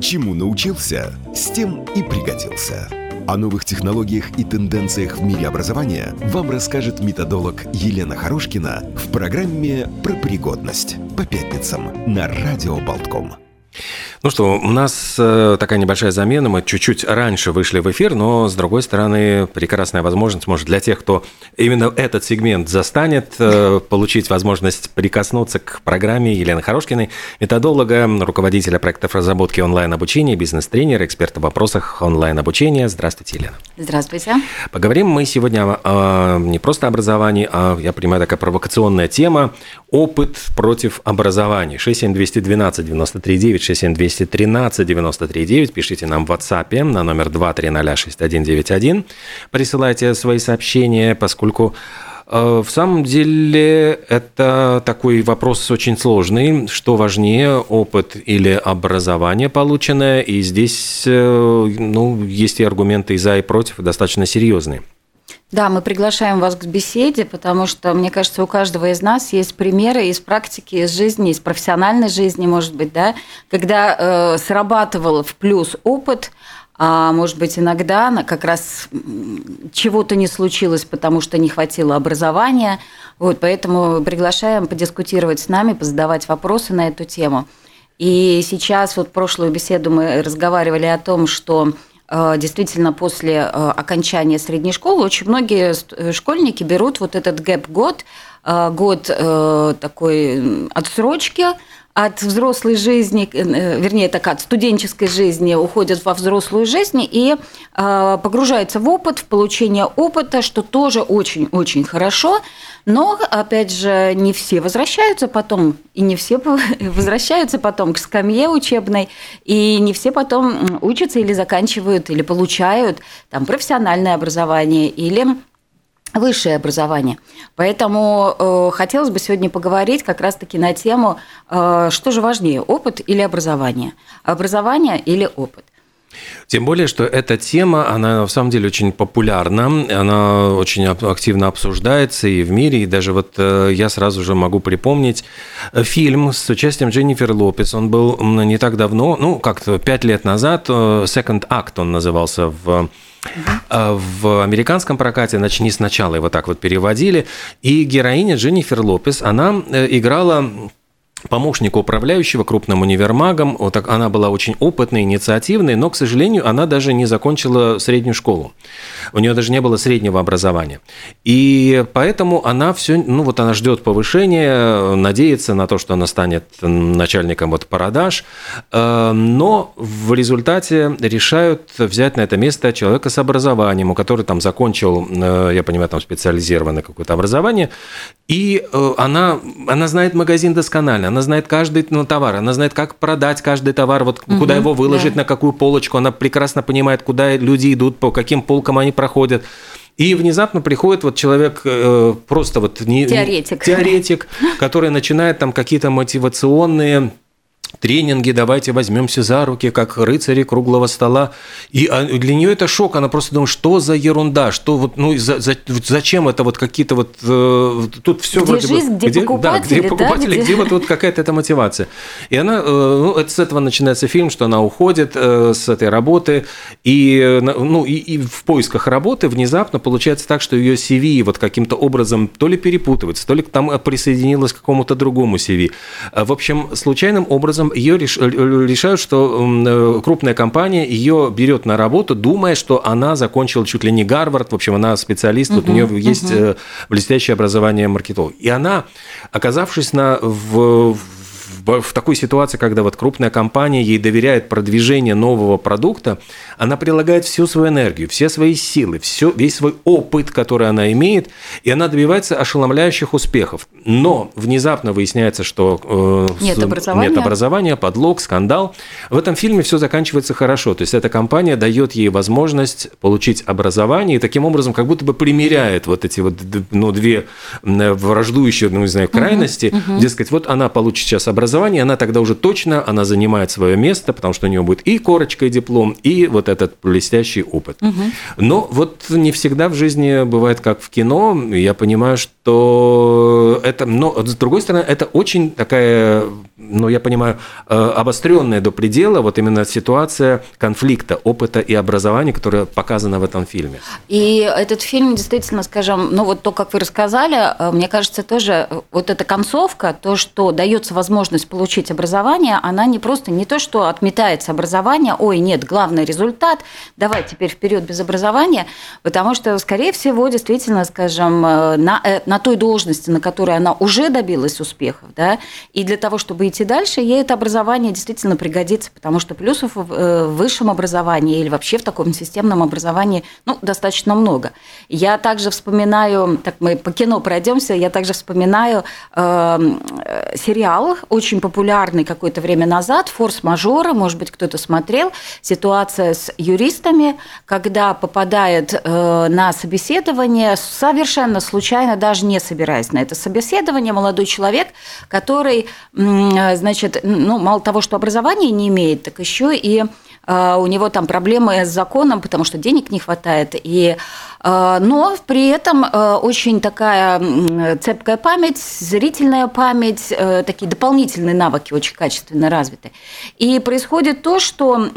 Чему научился, с тем и пригодился. О новых технологиях и тенденциях в мире образования вам расскажет методолог Елена Хорошкина в программе «Про пригодность» по пятницам на Радио Болтком. Ну что, у нас э, такая небольшая замена. Мы чуть-чуть раньше вышли в эфир, но, с другой стороны, прекрасная возможность, может, для тех, кто именно этот сегмент застанет, э, получить возможность прикоснуться к программе Елены Хорошкиной, методолога, руководителя проектов разработки онлайн-обучения, бизнес-тренера, эксперта в вопросах онлайн-обучения. Здравствуйте, Елена. Здравствуйте. Поговорим мы сегодня о, о не просто образовании, а, я понимаю, такая провокационная тема – опыт против образования. 67212 93 9 672 213 93 9. Пишите нам в WhatsApp на номер 2306191. Присылайте свои сообщения, поскольку э, в самом деле это такой вопрос очень сложный. Что важнее, опыт или образование полученное? И здесь э, ну, есть и аргументы и за, и против, достаточно серьезные. Да, мы приглашаем вас к беседе, потому что, мне кажется, у каждого из нас есть примеры из практики, из жизни, из профессиональной жизни, может быть, да, когда э, срабатывал в плюс опыт, а может быть, иногда как раз чего-то не случилось, потому что не хватило образования. Вот, поэтому приглашаем подискутировать с нами, позадавать вопросы на эту тему. И сейчас, вот прошлую беседу мы разговаривали о том, что действительно после э, окончания средней школы очень многие э, школьники берут вот этот гэп-год, год такой отсрочки от взрослой жизни, вернее, так от студенческой жизни уходят во взрослую жизнь и погружаются в опыт, в получение опыта, что тоже очень-очень хорошо. Но, опять же, не все возвращаются потом, и не все возвращаются потом к скамье учебной, и не все потом учатся или заканчивают, или получают там профессиональное образование, или высшее образование. Поэтому э, хотелось бы сегодня поговорить как раз-таки на тему, э, что же важнее, опыт или образование? Образование или опыт? Тем более, что эта тема, она в самом деле очень популярна, она очень активно обсуждается и в мире, и даже вот э, я сразу же могу припомнить э, фильм с участием Дженнифер Лопес, он был не так давно, ну, как-то пять лет назад, э, Second Act он назывался в в американском прокате «Начни сначала» его так вот переводили. И героиня Дженнифер Лопес, она играла помощника управляющего крупным универмагом. Вот так, она была очень опытной, инициативной, но, к сожалению, она даже не закончила среднюю школу. У нее даже не было среднего образования. И поэтому она все, ну вот она ждет повышения, надеется на то, что она станет начальником вот продаж, э, но в результате решают взять на это место человека с образованием, у которого там закончил, э, я понимаю, там специализированное какое-то образование, и э, она, она знает магазин досконально, она знает каждый ну, товар, она знает, как продать каждый товар, вот угу, куда его выложить, да. на какую полочку, она прекрасно понимает, куда люди идут, по каким полкам они проходят. И внезапно приходит вот человек э, просто вот не, теоретик, теоретик, который начинает там какие-то мотивационные тренинги, давайте возьмемся за руки, как рыцари круглого стола. И а, для нее это шок, она просто думает, что за ерунда, что вот, ну, за, за, зачем это вот какие-то вот, э, тут все где вроде жизнь, бы... Где, где покупатели, да, где покупатели, да, где... где вот, вот какая-то эта мотивация. И она, э, ну, это, с этого начинается фильм, что она уходит э, с этой работы, и, э, ну, и, и в поисках работы внезапно получается так, что ее CV вот каким-то образом то ли перепутывается, то ли там присоединилась к какому-то другому CV. В общем, случайным образом ее э, решают, что э, крупная компания ее берет на работу, думая, что она закончила чуть ли не Гарвард, в общем, она специалист, вот у нее есть uh блестящее образование маркетолог. И она, оказавшись на, в, в такой ситуации, когда вот крупная компания ей доверяет продвижение нового продукта, она прилагает всю свою энергию, все свои силы, все, весь свой опыт, который она имеет, и она добивается ошеломляющих успехов. Но внезапно выясняется, что э, нет, образования. нет образования, подлог, скандал. В этом фильме все заканчивается хорошо. То есть эта компания дает ей возможность получить образование и таким образом как будто бы примеряет вот эти вот ну, две враждующие, ну не знаю, крайности. Угу, угу. Дескать, вот она получит сейчас образование, образование, она тогда уже точно, она занимает свое место, потому что у нее будет и корочка, и диплом, и вот этот блестящий опыт. Угу. Но вот не всегда в жизни бывает как в кино. Я понимаю, что это, но с другой стороны, это очень такая, ну, я понимаю, э, обостренная до предела, вот именно ситуация конфликта опыта и образования, которая показана в этом фильме. И этот фильм действительно, скажем, ну вот то, как вы рассказали, э, мне кажется, тоже э, вот эта концовка, то, что дается возможность получить образование, она не просто не то, что отметается образование, ой, нет, главный результат, давай теперь вперед без образования, потому что, скорее всего, действительно, скажем, на, на той должности, на которой она уже добилась успехов, да, и для того, чтобы идти дальше, ей это образование действительно пригодится, потому что плюсов в высшем образовании или вообще в таком системном образовании ну, достаточно много. Я также вспоминаю, так мы по кино пройдемся, я также вспоминаю эм, э, сериал, очень популярный какое-то время назад, «Форс-мажоры», может быть, кто-то смотрел, ситуация с юристами, когда попадает э, на собеседование, совершенно случайно, даже не собираясь на это собеседование, молодой человек, который, э, значит, ну, мало того, что образования не имеет, так еще и у него там проблемы с законом, потому что денег не хватает. И, а, но при этом а, очень такая цепкая память, зрительная память, такие дополнительные навыки очень качественно развиты. И происходит то, что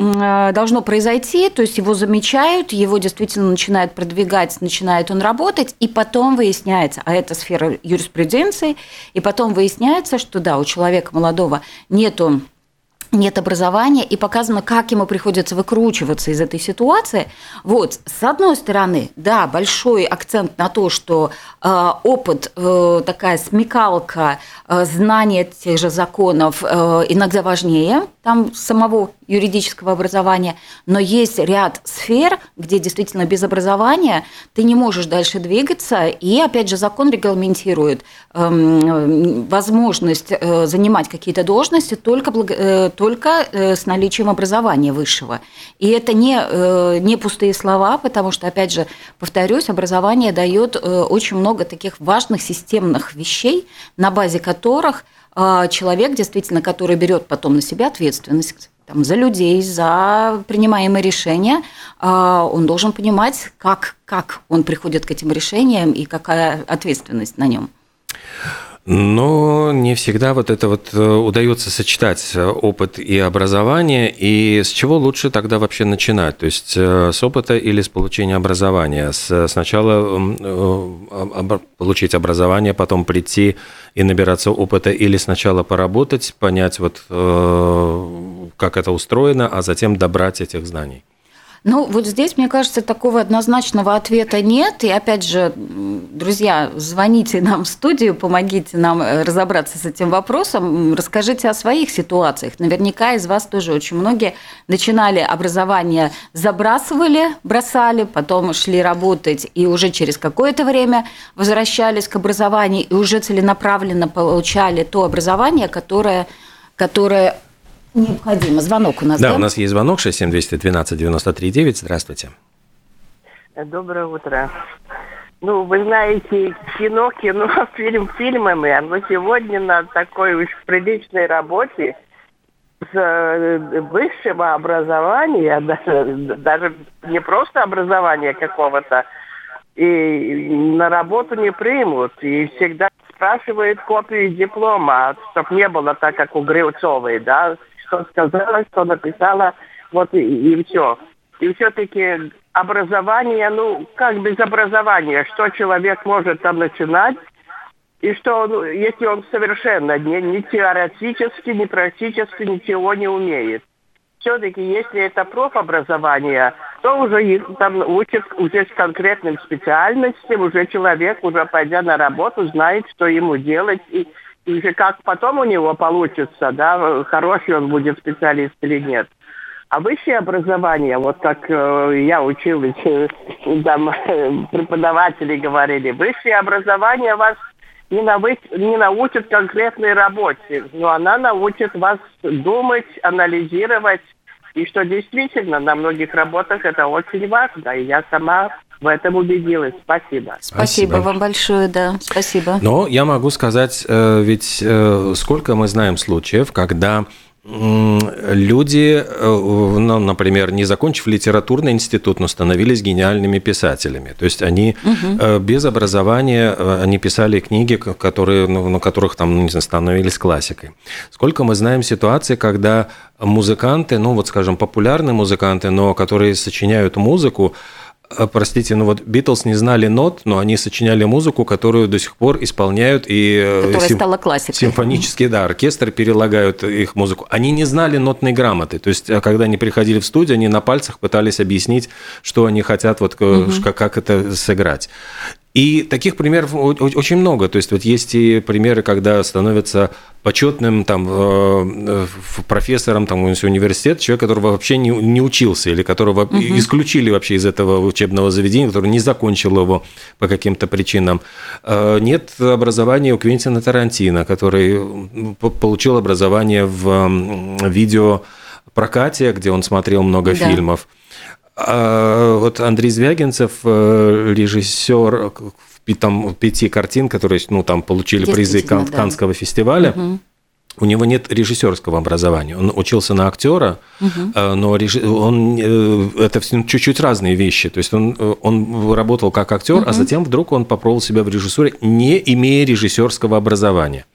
должно произойти, то есть его замечают, его действительно начинают продвигать, начинает он работать, и потом выясняется, а это сфера юриспруденции, и потом выясняется, что да, у человека молодого нету нет образования, и показано, как ему приходится выкручиваться из этой ситуации. Вот, с одной стороны, да, большой акцент на то, что э, опыт, э, такая смекалка, э, знание тех же законов э, иногда важнее там самого юридического образования, но есть ряд сфер, где действительно без образования ты не можешь дальше двигаться, и опять же закон регламентирует э, возможность э, занимать какие-то должности только, э, только э, с наличием образования высшего. И это не, э, не пустые слова, потому что, опять же, повторюсь, образование дает э, очень много таких важных системных вещей, на базе которых человек, действительно, который берет потом на себя ответственность там, за людей, за принимаемые решения, а, он должен понимать, как, как он приходит к этим решениям и какая ответственность на нем. Но не всегда вот это вот э, удается сочетать э, опыт и образование. И с чего лучше тогда вообще начинать? То есть э, с опыта или с получения образования? Сначала получить образование, потом прийти и набираться опыта, или сначала поработать, понять вот как это устроено, а затем добрать этих знаний? Ну, вот здесь, мне кажется, такого однозначного ответа нет. И опять же, друзья, звоните нам в студию, помогите нам э, разобраться с этим вопросом, расскажите о своих ситуациях. Наверняка из вас тоже очень многие начинали образование, забрасывали, бросали, потом шли работать и уже через какое-то время возвращались к образованию и уже целенаправленно получали то образование, которое, которое необходимо. Звонок у нас, да? Да, у нас есть звонок 67212-93-9. Здравствуйте. Доброе утро. Ну, вы знаете, кино, кино, фильм фильмами, но сегодня на такой уж приличной работе с э, высшего образования, даже, даже не просто образования какого-то, и на работу не примут, и всегда спрашивают копию диплома, чтобы не было так, как у Грилцовой, да, что сказала, что написала, вот и, и все. И все-таки образование, ну, как без образования, что человек может там начинать, и что, ну, если он совершенно не, ни теоретически, ни практически ничего не умеет. Все-таки, если это профобразование, то уже их там учат уже с конкретным специальностям, уже человек, уже пойдя на работу, знает, что ему делать, и и как потом у него получится, да, хороший он будет специалист или нет. А высшее образование, вот как э, я училась, э, там э, преподаватели говорили, высшее образование вас не, навы... не научит конкретной работе, но она научит вас думать, анализировать И что действительно на многих работах это очень важно. И я сама в этом убедилась. Спасибо. Спасибо, Спасибо вам большое, да, спасибо. Но я могу сказать, э, ведь э, сколько мы знаем случаев, когда люди, э, ну, например, не закончив литературный институт, но становились гениальными писателями. То есть они угу. без образования, они писали книги, которые, ну, на которых там, не знаю, становились классикой. Сколько мы знаем ситуации, когда музыканты, ну вот, скажем, популярные музыканты, но которые сочиняют музыку, простите, ну вот Битлз не знали нот, но они сочиняли музыку, которую до сих пор исполняют и э, Которая сим... стала классикой. Симфонические, да, оркестр перелагают их музыку. Они не знали нотной грамоты, то есть а, когда они приходили в студию, они на пальцах пытались объяснить, что они хотят, вот угу. как, как это сыграть. И таких примеров очень много. То есть вот есть и примеры, когда становится почетным там, э, профессором там, университета человек, которого вообще не, не учился или которого угу. исключили вообще из этого учебного заведения, который не закончил его по каким-то причинам. Э, нет образования у Квентина Тарантино, который получил образование в видеопрокате, где он смотрел много да. фильмов. А вот Андрей Звягинцев, э, режиссер там, пяти картин, которые ну, там, получили призы Кан- да. Канского фестиваля, угу. У него нет режиссерского образования. Он учился на актера, угу. но реж... он э, это чуть-чуть разные вещи. То есть он, он работал как актер, угу. а затем вдруг он попробовал себя в режиссуре, не имея режиссерского образования.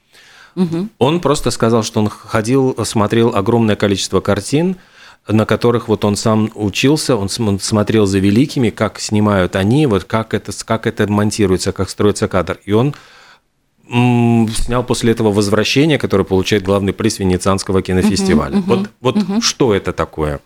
Угу. Он просто сказал, что он ходил, смотрел огромное количество картин, на которых вот он сам учился, он смотрел за великими, как снимают они, вот как это, как это монтируется, как строится кадр. И он снял после этого «Возвращение», которое получает главный приз Венецианского кинофестиваля. Угу, вот вот угу. что это такое?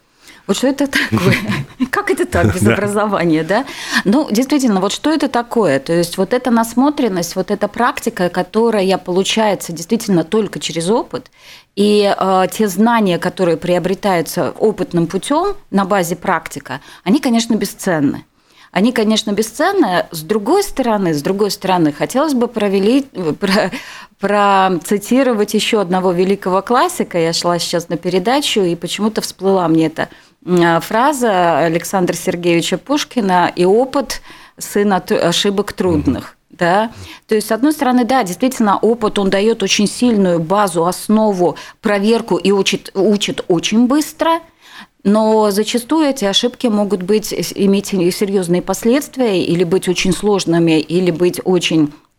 Вот что это такое? Как это так, без образования, да? Ну, действительно, вот что это такое? То есть вот эта насмотренность, вот эта практика, которая получается действительно только через опыт, и э, те знания, которые приобретаются опытным путем на базе практика, они, конечно, бесценны. Они, конечно, бесценны. С другой стороны, с другой стороны, хотелось бы провели, про, процитировать еще одного великого классика. Я шла сейчас на передачу, и почему-то всплыла мне эта фраза Александра Сергеевича Пушкина «И опыт – сын ошибок трудных». Да? То есть, с одной стороны, да, действительно, опыт, он дает очень сильную базу, основу, проверку и учит, учит очень быстро, но зачастую эти ошибки могут быть, иметь серьезные последствия или быть очень сложными, или быть очень а,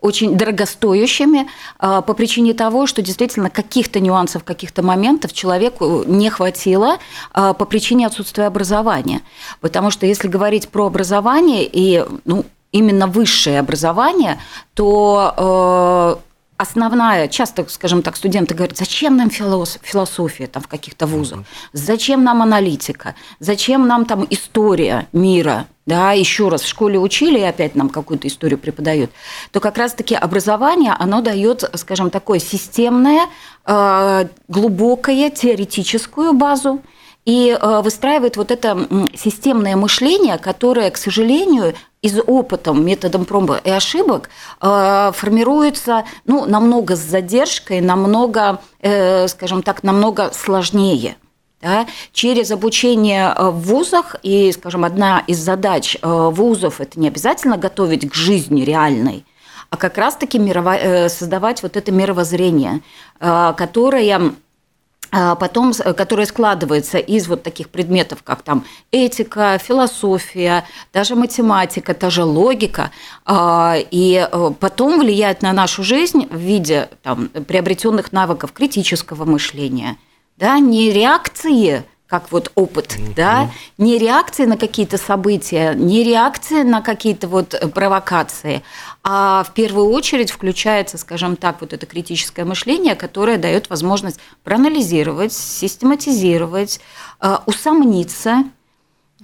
очень дорогостоящими а, по причине того, что действительно каких-то нюансов, каких-то моментов человеку не хватило а, по причине отсутствия образования. Потому что если говорить про образование и ну, именно высшее образование, то основная, часто, скажем так, студенты говорят, зачем нам философия там в каких-то вузах, зачем нам аналитика, зачем нам там история мира, да, еще раз в школе учили и опять нам какую-то историю преподают, то как раз-таки образование, оно дает, скажем, такое системное, э, глубокое теоретическую базу, и э, выстраивает вот это системное мышление, которое, к сожалению, из опыта, методом проб и ошибок э, формируется ну, намного с задержкой, намного, э, скажем так, намного сложнее. Да, через обучение в вузах, и, скажем, одна из задач вузов – это не обязательно готовить к жизни реальной, а как раз-таки мирово... создавать вот это мировоззрение, которое потом, которая складывается из вот таких предметов, как там этика, философия, даже математика, та же логика, и э, потом влияет на нашу жизнь в виде там, приобретенных навыков критического мышления, да, не реакции как вот опыт, mm-hmm. да, не реакции на какие-то события, не реакции на какие-то вот э, провокации, а в первую очередь включается, скажем так, вот это критическое мышление, которое дает возможность проанализировать, систематизировать, э, усомниться,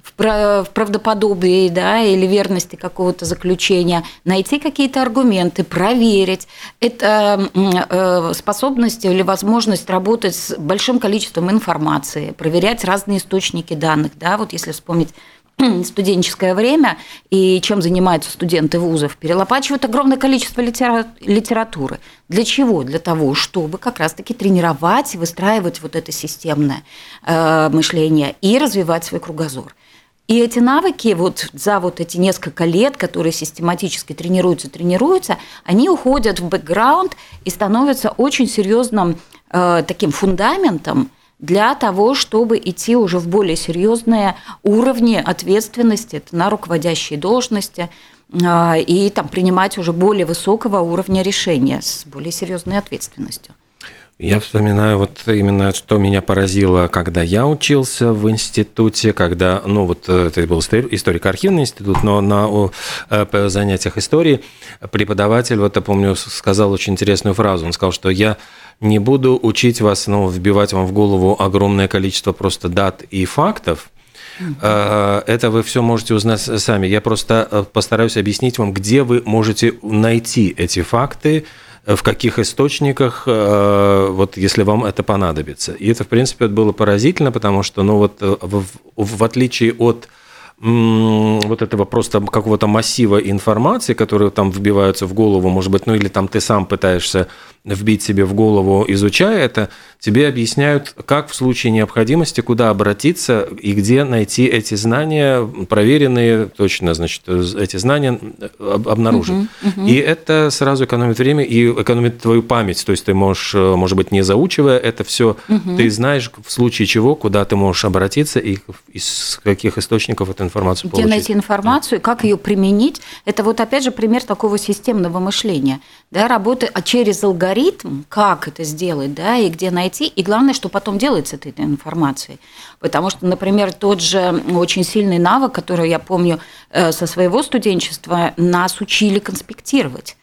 в правдоподобии да, или верности какого-то заключения, найти какие-то аргументы, проверить. Это э, способность или возможность работать с большим количеством информации, проверять разные источники данных. Да? Вот если вспомнить студенческое время и чем занимаются студенты вузов, перелопачивают огромное количество литературы. Для чего? Для того, чтобы как раз-таки тренировать выстраивать вот это системное э, мышление и развивать свой кругозор. И эти навыки вот за вот эти несколько лет, которые систематически тренируются, тренируются, они уходят в бэкграунд и становятся очень серьезным э, таким фундаментом для того, чтобы идти уже в более серьезные уровни ответственности на руководящие должности э, и там принимать уже более высокого уровня решения с более серьезной ответственностью. Я вспоминаю вот именно, что меня поразило, когда я учился в институте, когда, ну вот э, это был историко-архивный институт, но на э, занятиях истории преподаватель, вот я помню, сказал очень интересную фразу. Он сказал, что я не буду учить вас, ну, вбивать вам в голову огромное количество просто дат и фактов, э, это вы все можете узнать сами. Я просто постараюсь объяснить вам, где вы можете найти эти факты, в каких источниках, э, вот если вам это понадобится. И это, в принципе, было поразительно, потому что, ну вот, э, в, в отличие от вот этого просто какого-то массива информации, которые там вбиваются в голову, может быть, ну или там ты сам пытаешься вбить себе в голову, изучая это, тебе объясняют, как в случае необходимости, куда обратиться и где найти эти знания, проверенные точно, значит, эти знания обнаружить. Угу, угу. И это сразу экономит время и экономит твою память. То есть ты можешь, может быть, не заучивая это все, угу. ты знаешь в случае чего, куда ты можешь обратиться и из каких источников эту информацию где получить. Где найти информацию, да. как ее применить. Это вот опять же пример такого системного мышления, да, работы а через алгоритм как это сделать, да, и где найти, и главное, что потом делается с этой информацией. Потому что, например, тот же очень сильный навык, который я помню э, со своего студенчества, нас учили конспектировать.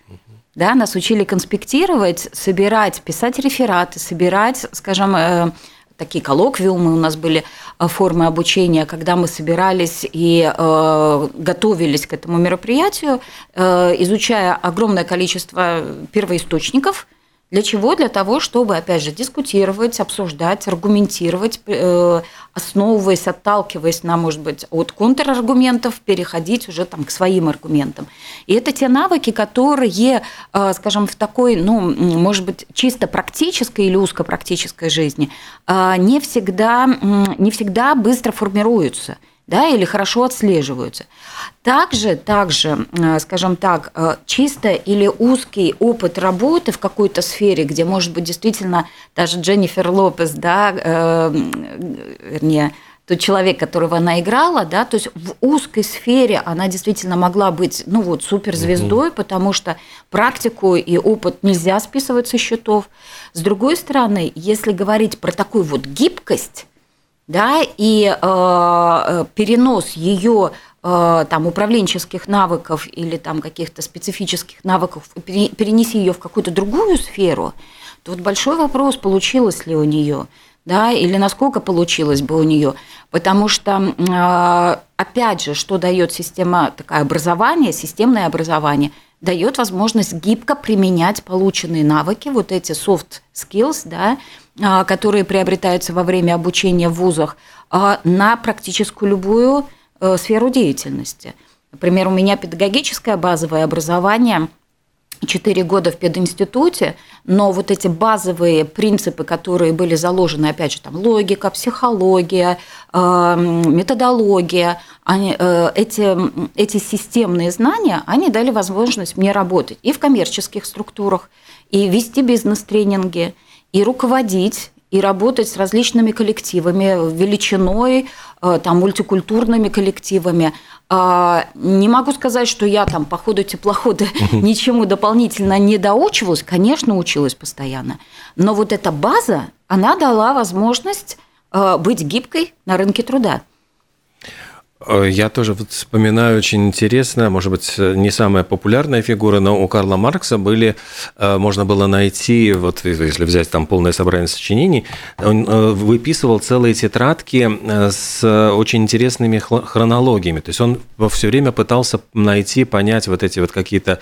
Да, нас учили конспектировать, собирать, писать рефераты, собирать, скажем, э, такие коллоквиумы у нас были э, формы обучения, когда мы собирались и э, готовились к этому мероприятию, э, изучая огромное количество первоисточников – для чего? Для того, чтобы, опять же, дискутировать, обсуждать, аргументировать, э, основываясь, отталкиваясь на, может быть, от контраргументов, переходить уже там к своим аргументам. И это те навыки, которые, э, скажем, в такой, ну, может быть, чисто практической или узкопрактической жизни э, не всегда, не всегда быстро формируются – да, или хорошо отслеживаются. Также, также, э, скажем так, э, чисто или узкий опыт работы в какой-то сфере, где, может быть, действительно даже Дженнифер Лопес, да, э, вернее, тот человек, которого она играла, да, то есть в узкой сфере она действительно могла быть, ну вот, суперзвездой, угу. потому что практику и опыт нельзя списывать со счетов. С другой стороны, если говорить про такую вот гибкость, да, и э, э, перенос ее э, там управленческих навыков или там каких-то специфических навыков, перенеси ее в какую-то другую сферу, то вот большой вопрос, получилось ли у нее, да, или насколько получилось бы у нее, потому что э, опять же, что дает система такая образование, системное образование, дает возможность гибко применять полученные навыки, вот эти soft skills, да, а, которые приобретаются во время обучения в вузах, а, на практическую любую э, сферу деятельности. Например, у меня педагогическое базовое образование – 4 года в пединституте, но вот эти базовые принципы, которые были заложены, опять же, там логика, психология, э, методология, они, э, эти, эти системные знания, они дали возможность мне работать и в коммерческих структурах, и вести бизнес-тренинги – и руководить, и работать с различными коллективами, величиной, э, там, мультикультурными коллективами. А, не могу сказать, что я там по ходу теплохода ничему дополнительно не доучивалась. Конечно, училась постоянно. Но вот эта база, она дала возможность э, быть гибкой на рынке труда. Э, я тоже вот вспоминаю очень интересно, может быть, не самая популярная фигура, но у Карла Маркса были, э, можно было найти, вот если взять там полное собрание сочинений, он э, выписывал целые тетрадки с очень интересными хронологиями. То есть он все время пытался найти, понять вот эти вот какие-то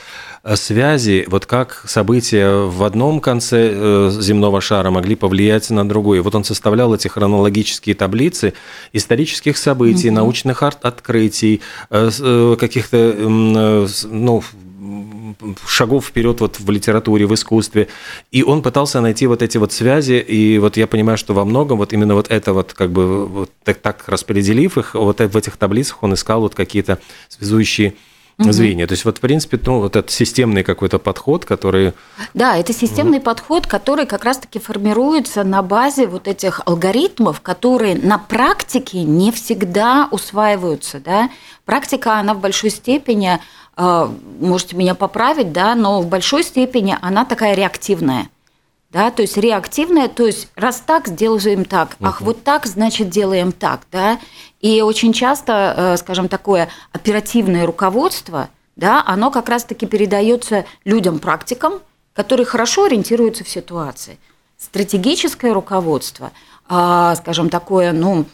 связи, вот как события в одном конце земного шара могли повлиять на другой. Вот он составлял эти хронологические таблицы исторических событий, mm-hmm. научных открытий, каких-то ну, шагов вперед вот в литературе, в искусстве. И он пытался найти вот эти вот связи, и вот я понимаю, что во многом вот именно вот это вот как бы вот так, так распределив их, вот в этих таблицах он искал вот какие-то связующие угу. звенья. То есть вот, в принципе, ну, вот этот системный какой-то подход, который... Да, это системный угу. подход, который как раз-таки формируется на базе вот этих алгоритмов, которые на практике не всегда усваиваются. Да? Практика, она в большой степени а, можете меня поправить, да, но в большой степени она такая реактивная. Да, то есть реактивная, то есть раз так, сделаем так, uh-huh. ах, вот так, значит, делаем так, да. И очень часто, э, скажем, такое оперативное руководство, да, оно как раз-таки передается людям-практикам, которые хорошо ориентируются в ситуации. Стратегическое руководство, а, скажем, такое, ну,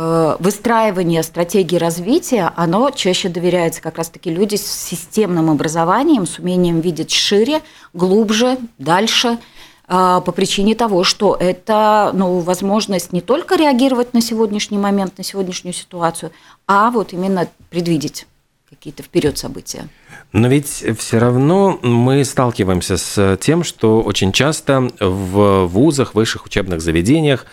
Э, выстраивание стратегии развития, оно чаще доверяется как раз-таки люди с системным образованием, с умением видеть шире, глубже, дальше, по причине того, что это ну, возможность не только реагировать на сегодняшний момент, на сегодняшнюю ситуацию, а вот именно предвидеть какие-то вперед события. Но ведь все равно мы сталкиваемся с тем, что очень часто в вузах, высших учебных заведениях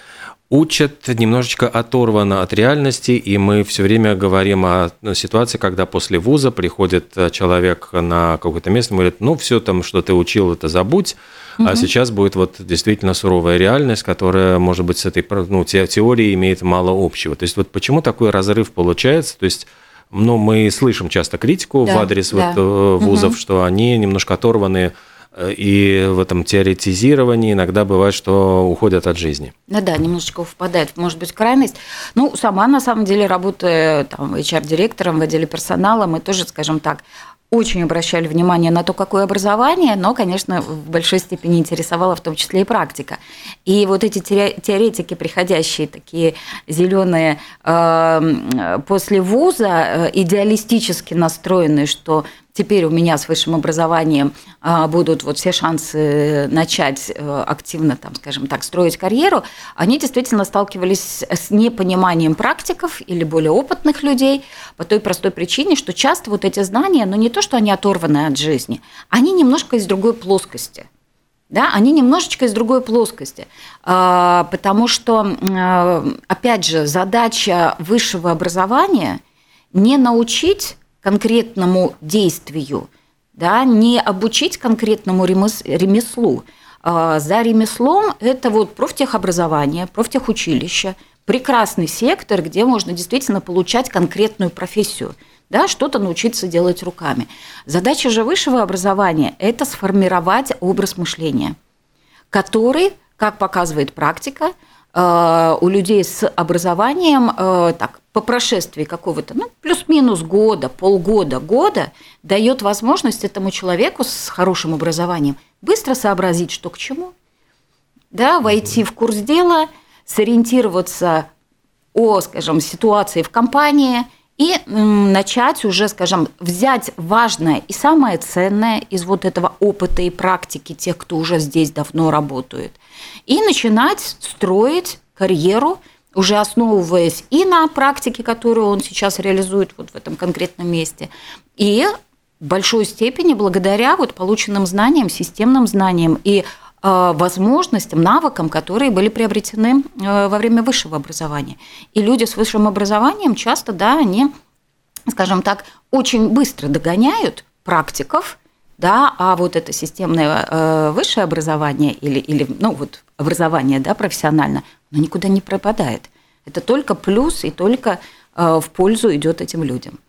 учат немножечко оторвано от реальности, и мы все время говорим о ситуации, когда после вуза приходит э, человек на какое-то место и говорит, ну, все там, что ты учил, это забудь, угу. а сейчас будет вот действительно суровая реальность, которая, может быть, с этой ну, теорией имеет мало общего. То есть вот почему такой разрыв получается? То есть ну, мы слышим часто критику да, в адрес да. вот, э, вузов, угу. что они немножко оторваны и в этом теоретизировании иногда бывает, что уходят от жизни. Ну да, немножечко впадает, может быть, крайность. Ну, сама, на самом деле, работая там HR-директором в отделе персонала, мы тоже, скажем так, очень обращали внимание на то, какое образование, но, конечно, в большой степени интересовала в том числе и практика. И вот эти теоретики, приходящие такие зеленые э, после вуза, э, идеалистически настроенные, что теперь у меня с высшим образованием а, будут вот все шансы начать э, активно, там, скажем так, строить карьеру, они действительно сталкивались с непониманием практиков или более опытных людей по той простой причине, что часто вот эти знания, ну не то, что они оторваны от жизни, они немножко из другой плоскости. Да, они немножечко из другой плоскости, а, потому что, а, опять же, задача высшего образования не научить конкретному действию, да, не обучить конкретному ремеслу. А, за ремеслом это вот профтехобразование, профтехучилище, прекрасный сектор, где можно действительно получать конкретную профессию, да, что-то научиться делать руками. Задача же высшего образования – это сформировать образ мышления, который, как показывает практика, Э, у людей с образованием э, так, по прошествии какого-то, ну, плюс-минус года, полгода, года, дает возможность этому человеку с хорошим образованием быстро сообразить, что к чему, да, войти в курс дела, сориентироваться о, скажем, ситуации в компании и начать уже, скажем, взять важное и самое ценное из вот этого опыта и практики тех, кто уже здесь давно работает – и начинать строить карьеру, уже основываясь и на практике, которую он сейчас реализует вот в этом конкретном месте, и в большой степени благодаря вот полученным знаниям, системным знаниям и э, возможностям, навыкам, которые были приобретены э, во время высшего образования. И люди с высшим образованием часто, да, они, скажем так, очень быстро догоняют практиков, да, а вот это системное э, высшее образование или, или ну, вот образование да, профессионально, оно никуда не пропадает. Это только плюс и только э, в пользу идет этим людям.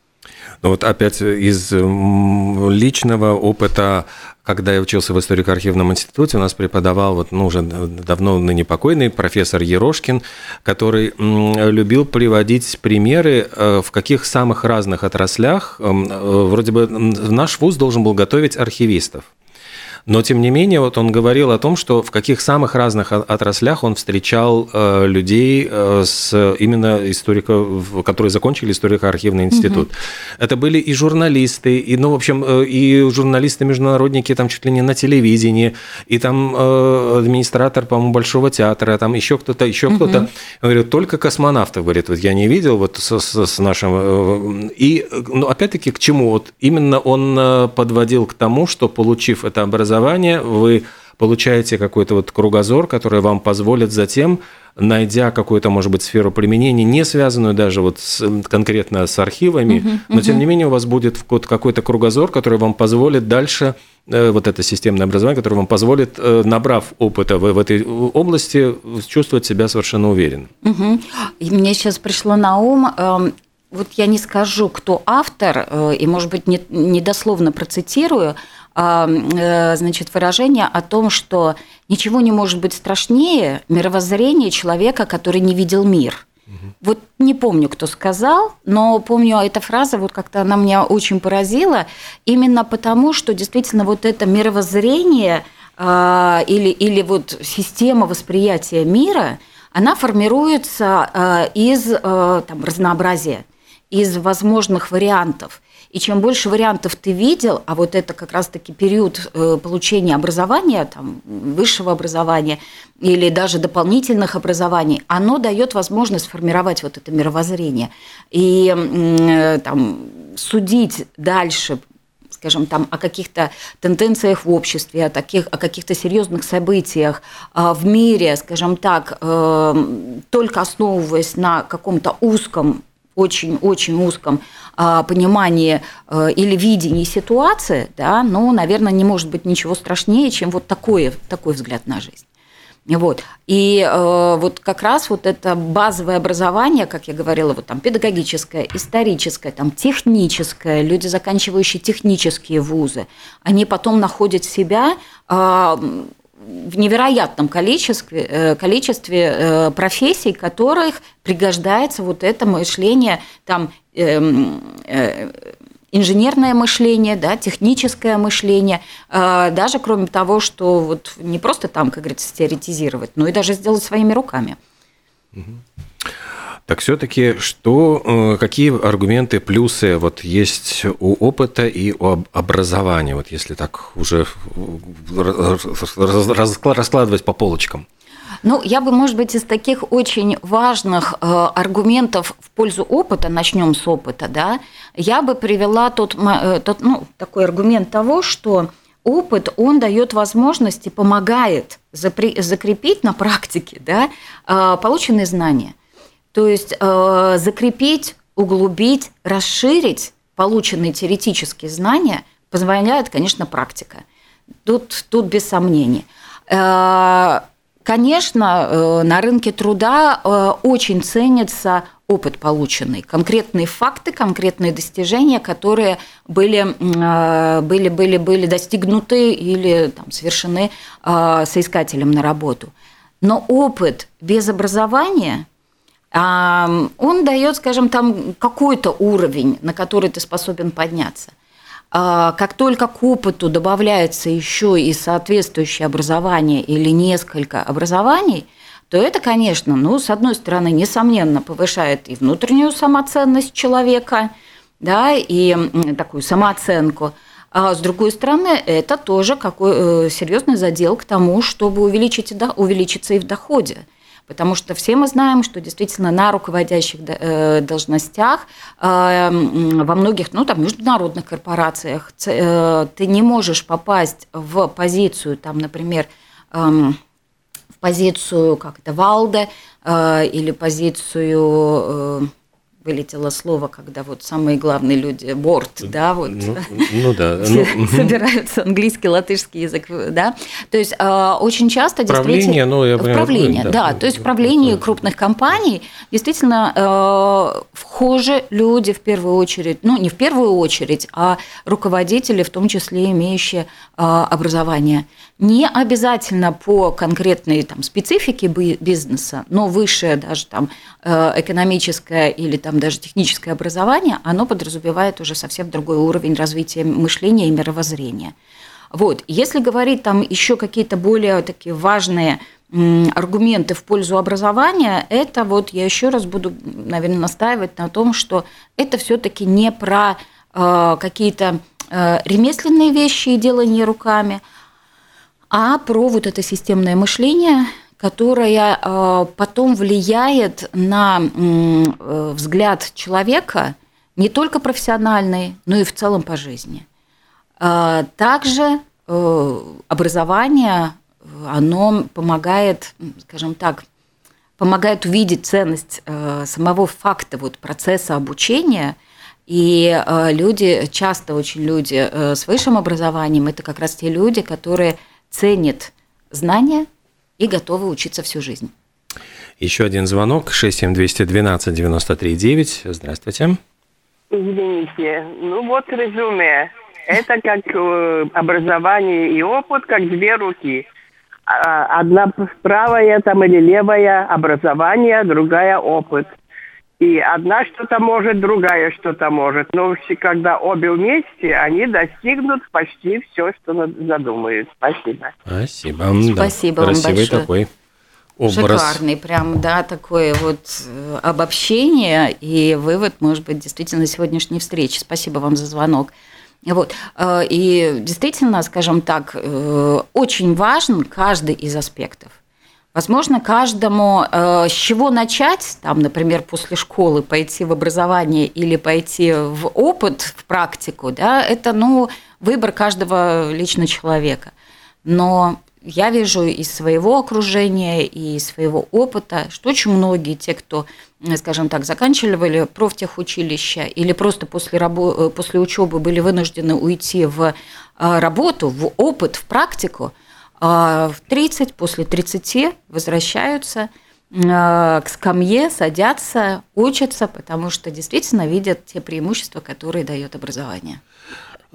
Ну вот опять из личного опыта, когда я учился в историко-архивном институте, у нас преподавал вот, ну, уже давно ныне покойный профессор Ерошкин, который любил приводить примеры, э, в каких самых разных отраслях, э, вроде бы наш вуз должен был готовить архивистов. Но, тем не менее, вот он говорил о том, что в каких самых разных отраслях он встречал э, людей э, с именно историков, которые закончили историко-архивный институт. Угу. Это были и журналисты, и, ну, в общем, э, и журналисты-международники там чуть ли не на телевидении, и там администратор, по-моему, Большого театра, там еще кто-то, еще угу. кто-то. Говорит, только космонавтов, говорит, вот я не видел вот с, с, с нашим... И, ну, опять-таки, к чему? Вот именно он подводил к тому, что, получив это образование, вы получаете какой-то вот кругозор, который вам позволит затем, найдя какую-то, может быть, сферу применения, не связанную даже вот с, конкретно с архивами, uh-huh. но тем не менее у вас будет какой-то кругозор, который вам позволит дальше э, вот это системное образование, которое вам позволит, э, набрав опыта в, в этой области, чувствовать себя совершенно уверенно. Угу. И мне сейчас пришло на ум эм, вот я не скажу, кто автор, э, и, может быть, не, недословно процитирую, э, значит, выражение о том, что ничего не может быть страшнее мировоззрения человека, который не видел мир. Угу. Вот не помню, кто сказал, но помню эта фраза, вот как-то она меня очень поразила, именно потому, что действительно вот это мировоззрение а, или, или вот система восприятия мира, она формируется а, из там, разнообразия из возможных вариантов. И чем больше вариантов ты видел, а вот это как раз-таки период э, получения образования, там, высшего образования или даже дополнительных образований, оно дает возможность формировать вот это мировоззрение и э, там, судить дальше скажем, там, о каких-то тенденциях в обществе, о, таких, о каких-то серьезных событиях а, в мире, скажем так, э, только основываясь на каком-то узком очень-очень узком а, понимании а, или видении ситуации, да, ну, наверное, не может быть ничего страшнее, чем вот такое, такой взгляд на жизнь. Вот. И э, вот как раз вот это базовое образование, как я говорила, вот там педагогическое, историческое, там техническое, люди, заканчивающие технические вузы, они потом находят себя э, в невероятном количестве, э, количестве э, профессий, которых пригождается вот это мышление, там, эм, э, инженерное мышление, да, техническое мышление, даже кроме того, что вот не просто там, как говорится, теоретизировать, но и даже сделать своими руками. Так все-таки что, э, какие аргументы, плюсы вот есть у опыта и у образования, вот если так уже раскладывать по полочкам? Ну, я бы, может быть, из таких очень важных э, аргументов в пользу опыта, начнем с опыта, да, я бы привела тот, э, тот ну, такой аргумент того, что опыт, он дает возможность и помогает закрепить на практике да, э, полученные знания – то есть э, закрепить, углубить, расширить полученные теоретические знания позволяет, конечно, практика. Тут, тут без сомнений. Э, конечно, э, на рынке труда э, очень ценится опыт полученный, конкретные факты, конкретные достижения, которые были, э, были, были, были достигнуты или там, совершены э, соискателем на работу. Но опыт без образования – он дает, скажем, там какой-то уровень, на который ты способен подняться. А, как только к опыту добавляется еще и соответствующее образование или несколько образований, то это, конечно, ну, с одной стороны, несомненно, повышает и внутреннюю самоценность человека, да, и такую самооценку, а с другой стороны, это тоже какой, э, серьезный задел к тому, чтобы увеличить, увеличиться и в доходе. Потому что все мы знаем, что действительно на руководящих э, должностях э, во многих, ну, там, международных корпорациях э, ты не можешь попасть в позицию, там, например, эм, в позицию, как это, Валде или позицию вылетело слово, когда вот самые главные люди, борт, да, вот. Ну, ну да. Ну, собираются английский, латышский язык, да. То есть э, очень часто действительно... ну, я понимаю. Правление, да, да. То есть в правлении крупных компаний действительно э, вхожи люди в первую очередь, ну, не в первую очередь, а руководители, в том числе имеющие э, образование. Не обязательно по конкретной там, специфике бизнеса, но высшее даже там экономическое или там там даже техническое образование, оно подразумевает уже совсем другой уровень развития мышления и мировоззрения. Вот. Если говорить там еще какие-то более такие важные аргументы в пользу образования, это вот я еще раз буду, наверное, настаивать на том, что это все-таки не про э, какие-то э, ремесленные вещи и делание руками, а про вот это системное мышление, которое э, потом влияет на э, взгляд человека не только профессиональный, но и в целом по жизни. Э, также образование оно помогает, скажем так, помогает увидеть ценность самого факта вот, процесса обучения. И люди, часто очень люди с высшим образованием, это как раз те люди, которые ценят знания и готовы учиться всю жизнь. Еще один звонок 67212 93 9. Здравствуйте. Извините. Ну вот резюме. Это как образование и опыт, как две руки. А, одна правая там или левая образование, другая опыт. И одна что-то может, другая что-то может. Но когда обе вместе, они достигнут почти все, что задумают. Спасибо. Спасибо. Спасибо да. вам Красивый большое. такой образ. Шикарный, прям, да, такое вот э, обобщение и вывод, может быть, действительно сегодняшней встречи. Спасибо вам за звонок. Вот. Э, и действительно, скажем так, э, очень важен каждый из аспектов. Возможно, каждому э, с чего начать, там, например, после школы пойти в образование или пойти в опыт, в практику, да, это ну, выбор каждого лично человека. Но я вижу из своего окружения и из своего опыта, что очень многие те, кто, скажем так, заканчивали профтехучилище или просто после, рабо- после учебы были вынуждены уйти в а, работу, в опыт, в практику, а, в 30, после 30 возвращаются а, к скамье, садятся, учатся, потому что действительно видят те преимущества, которые дает образование.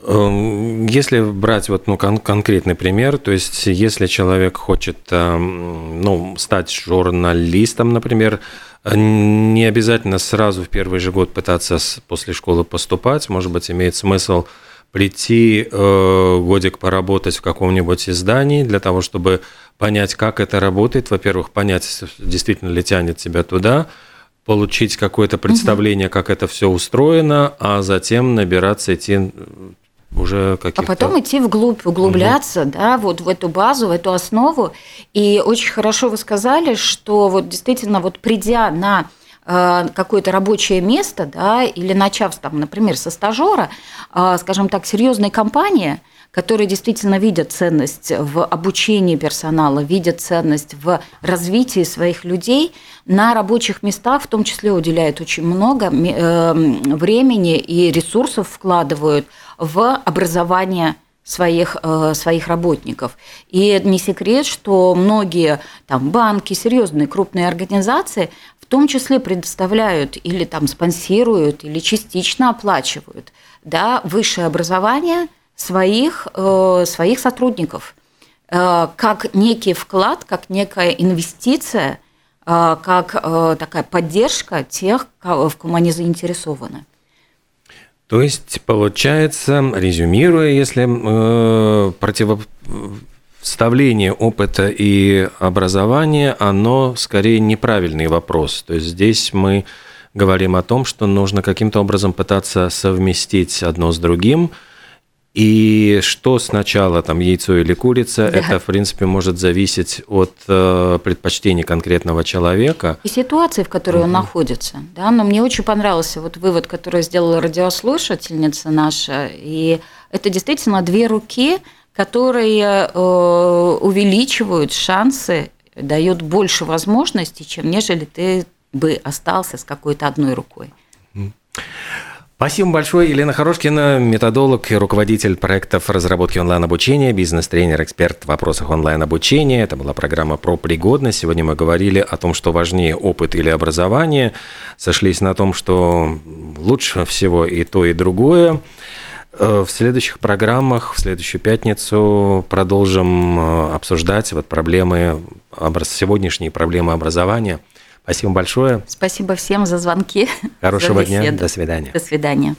Эм, если брать вот, ну, кон- конкретный пример, то есть если человек хочет эм, ну, стать журналистом, например, не обязательно сразу в первый же год пытаться после школы поступать, может быть, имеет смысл прийти э, годик поработать в каком-нибудь издании для того, чтобы понять, как это работает. Во-первых, понять, действительно ли тянет тебя туда, получить какое-то представление, угу. как это все устроено, а затем набираться, идти уже каких-то... А потом идти вглубь, углубляться, угу. да, вот в эту базу, в эту основу. И очень хорошо вы сказали, что вот действительно вот придя на какое-то рабочее место, да, или начав там, например, со стажера, э, скажем так, серьезной компании, которые действительно видят ценность в обучении персонала, видят ценность в развитии своих людей, на рабочих местах в том числе уделяют очень много э, времени и ресурсов вкладывают в образование своих, э, своих работников. И не секрет, что многие там, банки, серьезные крупные организации том числе предоставляют или там спонсируют, или частично оплачивают да, высшее образование своих, э, своих сотрудников э, как некий вклад, как некая инвестиция, как такая поддержка тех, в ком они заинтересованы. То есть, получается, резюмируя, если э, противопоставление опыта и образования, оно скорее неправильный вопрос. То есть здесь мы говорим о том, что нужно каким-то образом пытаться совместить одно с другим – и что сначала, там, яйцо или курица, да. это, в принципе, может зависеть от э, предпочтений конкретного человека. И ситуации, в которой угу. он находится. Да? Но мне очень понравился вот вывод, который сделала радиослушательница наша. И это действительно две руки, которые э, увеличивают шансы, дают больше возможностей, чем нежели ты бы остался с какой-то одной рукой. Спасибо большое, Елена Хорошкина, методолог и руководитель проектов разработки онлайн-обучения, бизнес-тренер, эксперт в вопросах онлайн-обучения. Это была программа про пригодность. Сегодня мы говорили о том, что важнее опыт или образование. Сошлись на том, что лучше всего и то, и другое. Э, в следующих программах, в следующую пятницу продолжим э, обсуждать вот проблемы, сегодняшние проблемы образования – Спасибо большое. Спасибо всем за звонки. Хорошего за дня. До свидания. До свидания.